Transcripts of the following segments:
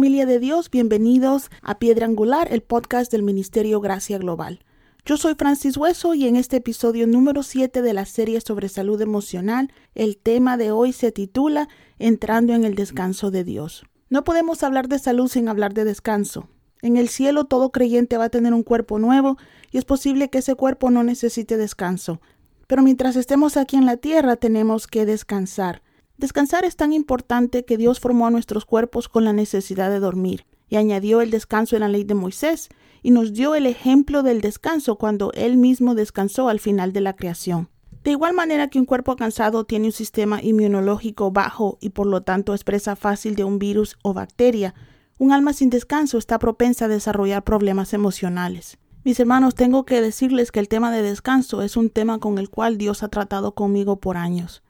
Familia de Dios, bienvenidos a Piedra Angular, el podcast del Ministerio Gracia Global. Yo soy Francis Hueso y en este episodio número 7 de la serie sobre salud emocional, el tema de hoy se titula Entrando en el descanso de Dios. No podemos hablar de salud sin hablar de descanso. En el cielo todo creyente va a tener un cuerpo nuevo y es posible que ese cuerpo no necesite descanso. Pero mientras estemos aquí en la tierra tenemos que descansar. Descansar es tan importante que Dios formó a nuestros cuerpos con la necesidad de dormir y añadió el descanso en la ley de Moisés y nos dio el ejemplo del descanso cuando Él mismo descansó al final de la creación. De igual manera que un cuerpo cansado tiene un sistema inmunológico bajo y por lo tanto es presa fácil de un virus o bacteria, un alma sin descanso está propensa a desarrollar problemas emocionales. Mis hermanos, tengo que decirles que el tema de descanso es un tema con el cual Dios ha tratado conmigo por años.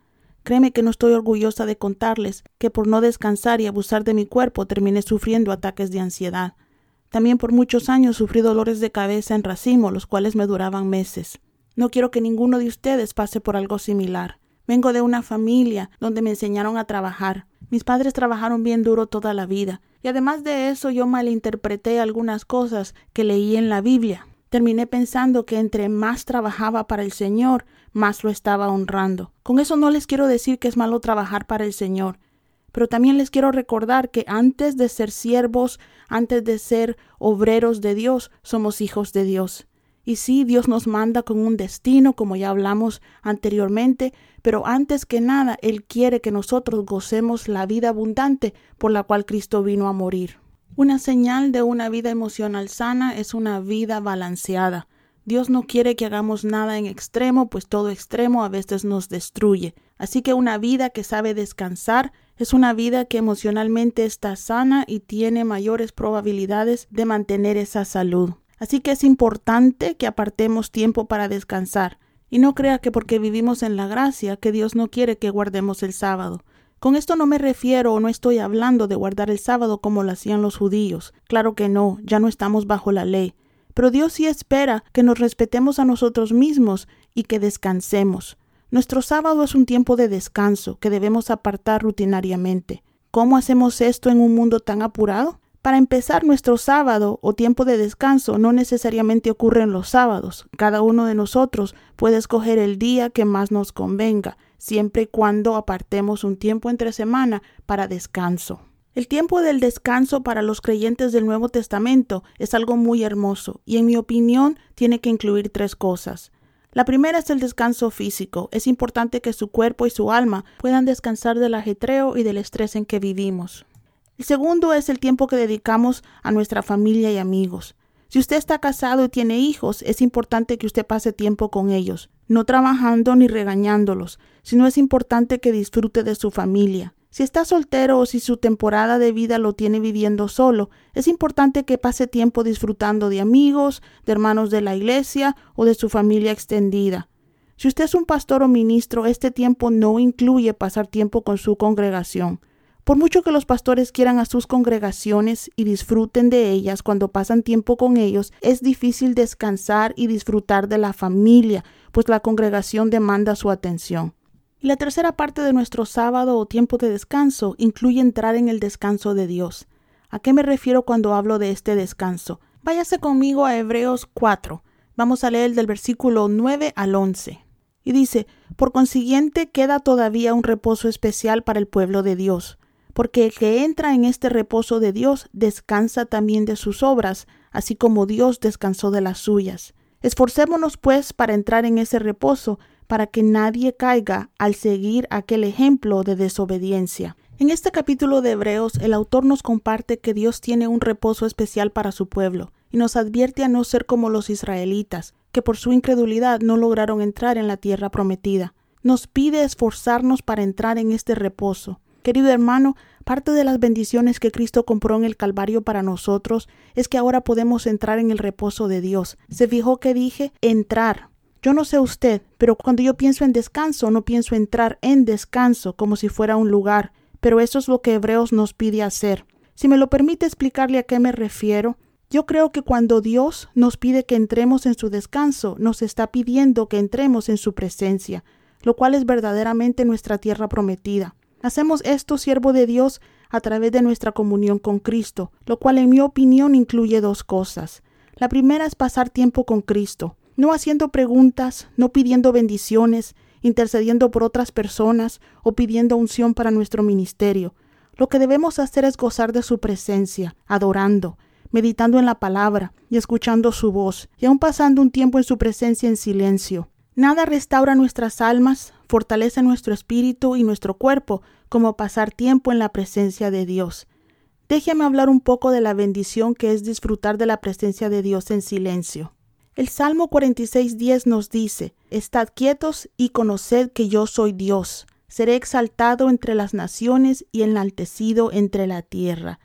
Créeme que no estoy orgullosa de contarles que por no descansar y abusar de mi cuerpo terminé sufriendo ataques de ansiedad. También por muchos años sufrí dolores de cabeza en racimo, los cuales me duraban meses. No quiero que ninguno de ustedes pase por algo similar. Vengo de una familia donde me enseñaron a trabajar. Mis padres trabajaron bien duro toda la vida y además de eso yo malinterpreté algunas cosas que leí en la Biblia. Terminé pensando que entre más trabajaba para el Señor, más lo estaba honrando. Con eso no les quiero decir que es malo trabajar para el Señor, pero también les quiero recordar que antes de ser siervos, antes de ser obreros de Dios, somos hijos de Dios. Y sí, Dios nos manda con un destino, como ya hablamos anteriormente, pero antes que nada, Él quiere que nosotros gocemos la vida abundante por la cual Cristo vino a morir. Una señal de una vida emocional sana es una vida balanceada. Dios no quiere que hagamos nada en extremo, pues todo extremo a veces nos destruye. Así que una vida que sabe descansar es una vida que emocionalmente está sana y tiene mayores probabilidades de mantener esa salud. Así que es importante que apartemos tiempo para descansar. Y no crea que porque vivimos en la gracia que Dios no quiere que guardemos el sábado. Con esto no me refiero o no estoy hablando de guardar el sábado como lo hacían los judíos. Claro que no, ya no estamos bajo la ley. Pero Dios sí espera que nos respetemos a nosotros mismos y que descansemos. Nuestro sábado es un tiempo de descanso que debemos apartar rutinariamente. ¿Cómo hacemos esto en un mundo tan apurado? Para empezar, nuestro sábado o tiempo de descanso no necesariamente ocurre en los sábados. Cada uno de nosotros puede escoger el día que más nos convenga, siempre y cuando apartemos un tiempo entre semana para descanso. El tiempo del descanso para los creyentes del Nuevo Testamento es algo muy hermoso y en mi opinión tiene que incluir tres cosas. La primera es el descanso físico. Es importante que su cuerpo y su alma puedan descansar del ajetreo y del estrés en que vivimos. El segundo es el tiempo que dedicamos a nuestra familia y amigos. Si usted está casado y tiene hijos, es importante que usted pase tiempo con ellos, no trabajando ni regañándolos, sino es importante que disfrute de su familia. Si está soltero o si su temporada de vida lo tiene viviendo solo, es importante que pase tiempo disfrutando de amigos, de hermanos de la iglesia o de su familia extendida. Si usted es un pastor o ministro, este tiempo no incluye pasar tiempo con su congregación. Por mucho que los pastores quieran a sus congregaciones y disfruten de ellas cuando pasan tiempo con ellos, es difícil descansar y disfrutar de la familia, pues la congregación demanda su atención. Y la tercera parte de nuestro sábado o tiempo de descanso incluye entrar en el descanso de Dios. ¿A qué me refiero cuando hablo de este descanso? Váyase conmigo a Hebreos 4. Vamos a leer del versículo 9 al 11. Y dice, por consiguiente queda todavía un reposo especial para el pueblo de Dios porque el que entra en este reposo de Dios descansa también de sus obras, así como Dios descansó de las suyas. Esforcémonos, pues, para entrar en ese reposo, para que nadie caiga al seguir aquel ejemplo de desobediencia. En este capítulo de Hebreos, el autor nos comparte que Dios tiene un reposo especial para su pueblo, y nos advierte a no ser como los israelitas, que por su incredulidad no lograron entrar en la tierra prometida. Nos pide esforzarnos para entrar en este reposo. Querido hermano, parte de las bendiciones que Cristo compró en el Calvario para nosotros es que ahora podemos entrar en el reposo de Dios. Se fijó que dije entrar. Yo no sé usted, pero cuando yo pienso en descanso, no pienso entrar en descanso como si fuera un lugar, pero eso es lo que Hebreos nos pide hacer. Si me lo permite explicarle a qué me refiero, yo creo que cuando Dios nos pide que entremos en su descanso, nos está pidiendo que entremos en su presencia, lo cual es verdaderamente nuestra tierra prometida. Hacemos esto, siervo de Dios, a través de nuestra comunión con Cristo, lo cual en mi opinión incluye dos cosas. La primera es pasar tiempo con Cristo, no haciendo preguntas, no pidiendo bendiciones, intercediendo por otras personas o pidiendo unción para nuestro ministerio. Lo que debemos hacer es gozar de su presencia, adorando, meditando en la palabra y escuchando su voz, y aún pasando un tiempo en su presencia en silencio. Nada restaura nuestras almas, fortalece nuestro espíritu y nuestro cuerpo como pasar tiempo en la presencia de Dios. Déjeme hablar un poco de la bendición que es disfrutar de la presencia de Dios en silencio. El Salmo 46.10 nos dice, Estad quietos y conoced que yo soy Dios. Seré exaltado entre las naciones y enaltecido entre la tierra.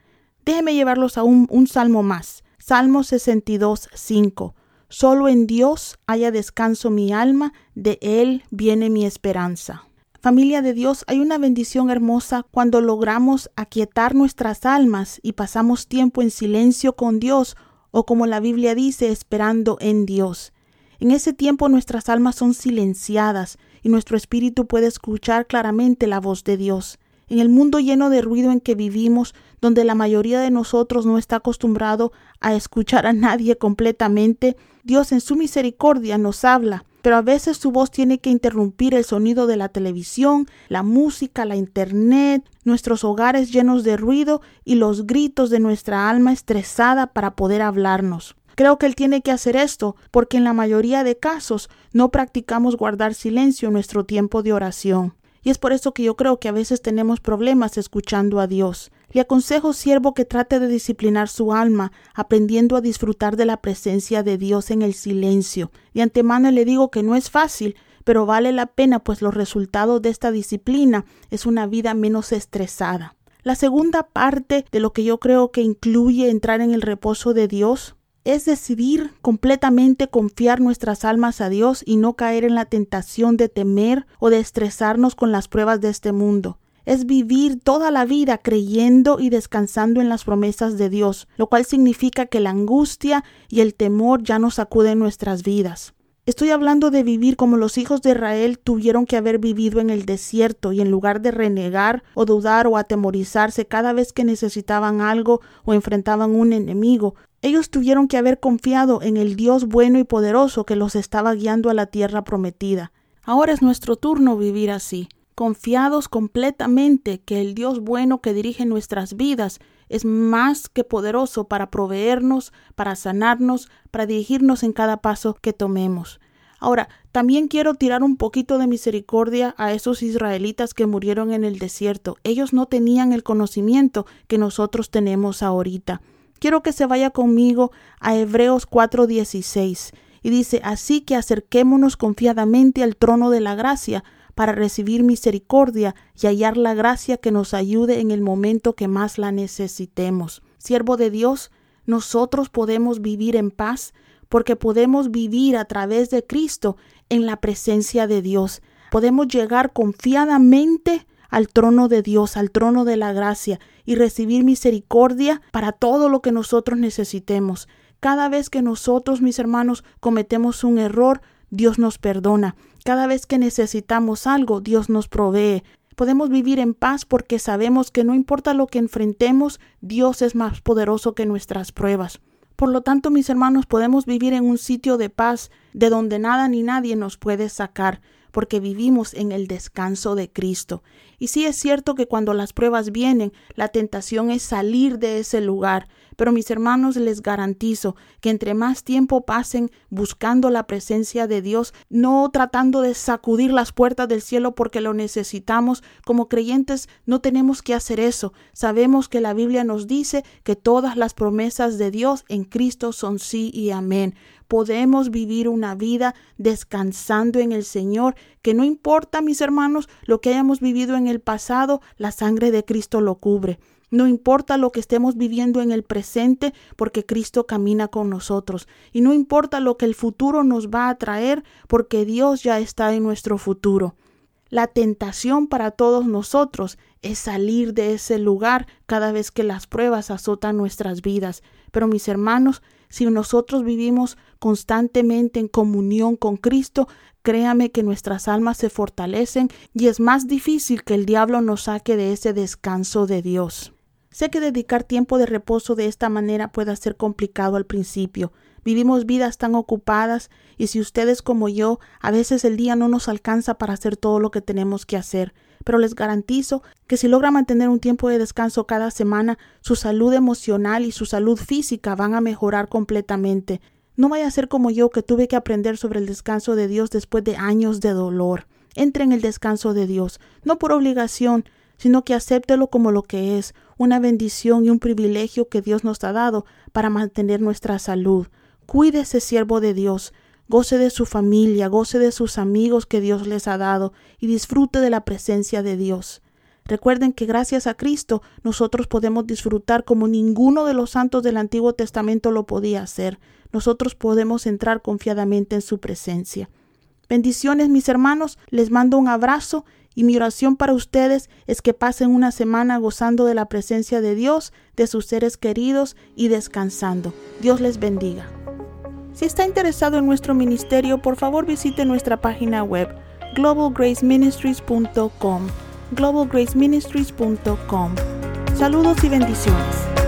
Déjeme llevarlos a un, un salmo más. Salmo 62.5. Solo en Dios haya descanso mi alma, de Él viene mi esperanza. Familia de Dios, hay una bendición hermosa cuando logramos aquietar nuestras almas y pasamos tiempo en silencio con Dios o como la Biblia dice, esperando en Dios. En ese tiempo nuestras almas son silenciadas y nuestro espíritu puede escuchar claramente la voz de Dios. En el mundo lleno de ruido en que vivimos, donde la mayoría de nosotros no está acostumbrado a escuchar a nadie completamente, Dios en su misericordia nos habla, pero a veces su voz tiene que interrumpir el sonido de la televisión, la música, la internet, nuestros hogares llenos de ruido y los gritos de nuestra alma estresada para poder hablarnos. Creo que Él tiene que hacer esto porque en la mayoría de casos no practicamos guardar silencio en nuestro tiempo de oración. Y es por eso que yo creo que a veces tenemos problemas escuchando a Dios. Le aconsejo, siervo, que trate de disciplinar su alma, aprendiendo a disfrutar de la presencia de Dios en el silencio. De antemano le digo que no es fácil, pero vale la pena, pues los resultados de esta disciplina es una vida menos estresada. La segunda parte de lo que yo creo que incluye entrar en el reposo de Dios es decidir completamente confiar nuestras almas a Dios y no caer en la tentación de temer o de estresarnos con las pruebas de este mundo. Es vivir toda la vida creyendo y descansando en las promesas de Dios, lo cual significa que la angustia y el temor ya no sacuden nuestras vidas. Estoy hablando de vivir como los hijos de Israel tuvieron que haber vivido en el desierto y en lugar de renegar o dudar o atemorizarse cada vez que necesitaban algo o enfrentaban un enemigo, ellos tuvieron que haber confiado en el Dios bueno y poderoso que los estaba guiando a la tierra prometida. Ahora es nuestro turno vivir así, confiados completamente que el Dios bueno que dirige nuestras vidas es más que poderoso para proveernos, para sanarnos, para dirigirnos en cada paso que tomemos. Ahora, también quiero tirar un poquito de misericordia a esos israelitas que murieron en el desierto. Ellos no tenían el conocimiento que nosotros tenemos ahorita. Quiero que se vaya conmigo a Hebreos 4:16 y dice, así que acerquémonos confiadamente al trono de la gracia para recibir misericordia y hallar la gracia que nos ayude en el momento que más la necesitemos. Siervo de Dios, nosotros podemos vivir en paz porque podemos vivir a través de Cristo en la presencia de Dios. Podemos llegar confiadamente al trono de Dios, al trono de la gracia y recibir misericordia para todo lo que nosotros necesitemos. Cada vez que nosotros, mis hermanos, cometemos un error, Dios nos perdona. Cada vez que necesitamos algo, Dios nos provee. Podemos vivir en paz porque sabemos que no importa lo que enfrentemos, Dios es más poderoso que nuestras pruebas. Por lo tanto, mis hermanos, podemos vivir en un sitio de paz de donde nada ni nadie nos puede sacar porque vivimos en el descanso de Cristo. Y sí es cierto que cuando las pruebas vienen, la tentación es salir de ese lugar, pero mis hermanos les garantizo que entre más tiempo pasen buscando la presencia de Dios, no tratando de sacudir las puertas del cielo porque lo necesitamos, como creyentes no tenemos que hacer eso. Sabemos que la Biblia nos dice que todas las promesas de Dios en Cristo son sí y amén podemos vivir una vida descansando en el Señor, que no importa, mis hermanos, lo que hayamos vivido en el pasado, la sangre de Cristo lo cubre. No importa lo que estemos viviendo en el presente, porque Cristo camina con nosotros. Y no importa lo que el futuro nos va a traer, porque Dios ya está en nuestro futuro. La tentación para todos nosotros es salir de ese lugar cada vez que las pruebas azotan nuestras vidas. Pero mis hermanos, si nosotros vivimos constantemente en comunión con Cristo, créame que nuestras almas se fortalecen y es más difícil que el diablo nos saque de ese descanso de Dios. Sé que dedicar tiempo de reposo de esta manera puede ser complicado al principio. Vivimos vidas tan ocupadas y si ustedes como yo, a veces el día no nos alcanza para hacer todo lo que tenemos que hacer. Pero les garantizo que si logra mantener un tiempo de descanso cada semana, su salud emocional y su salud física van a mejorar completamente. No vaya a ser como yo que tuve que aprender sobre el descanso de Dios después de años de dolor. Entre en el descanso de Dios, no por obligación, sino que acéptelo como lo que es, una bendición y un privilegio que Dios nos ha dado para mantener nuestra salud. Cuídese, siervo de Dios, goce de su familia, goce de sus amigos que Dios les ha dado y disfrute de la presencia de Dios. Recuerden que gracias a Cristo nosotros podemos disfrutar como ninguno de los santos del Antiguo Testamento lo podía hacer. Nosotros podemos entrar confiadamente en su presencia. Bendiciones mis hermanos, les mando un abrazo y mi oración para ustedes es que pasen una semana gozando de la presencia de Dios, de sus seres queridos y descansando. Dios les bendiga. Si está interesado en nuestro ministerio, por favor visite nuestra página web globalgraceministries.com. globalgraceministries.com. Saludos y bendiciones.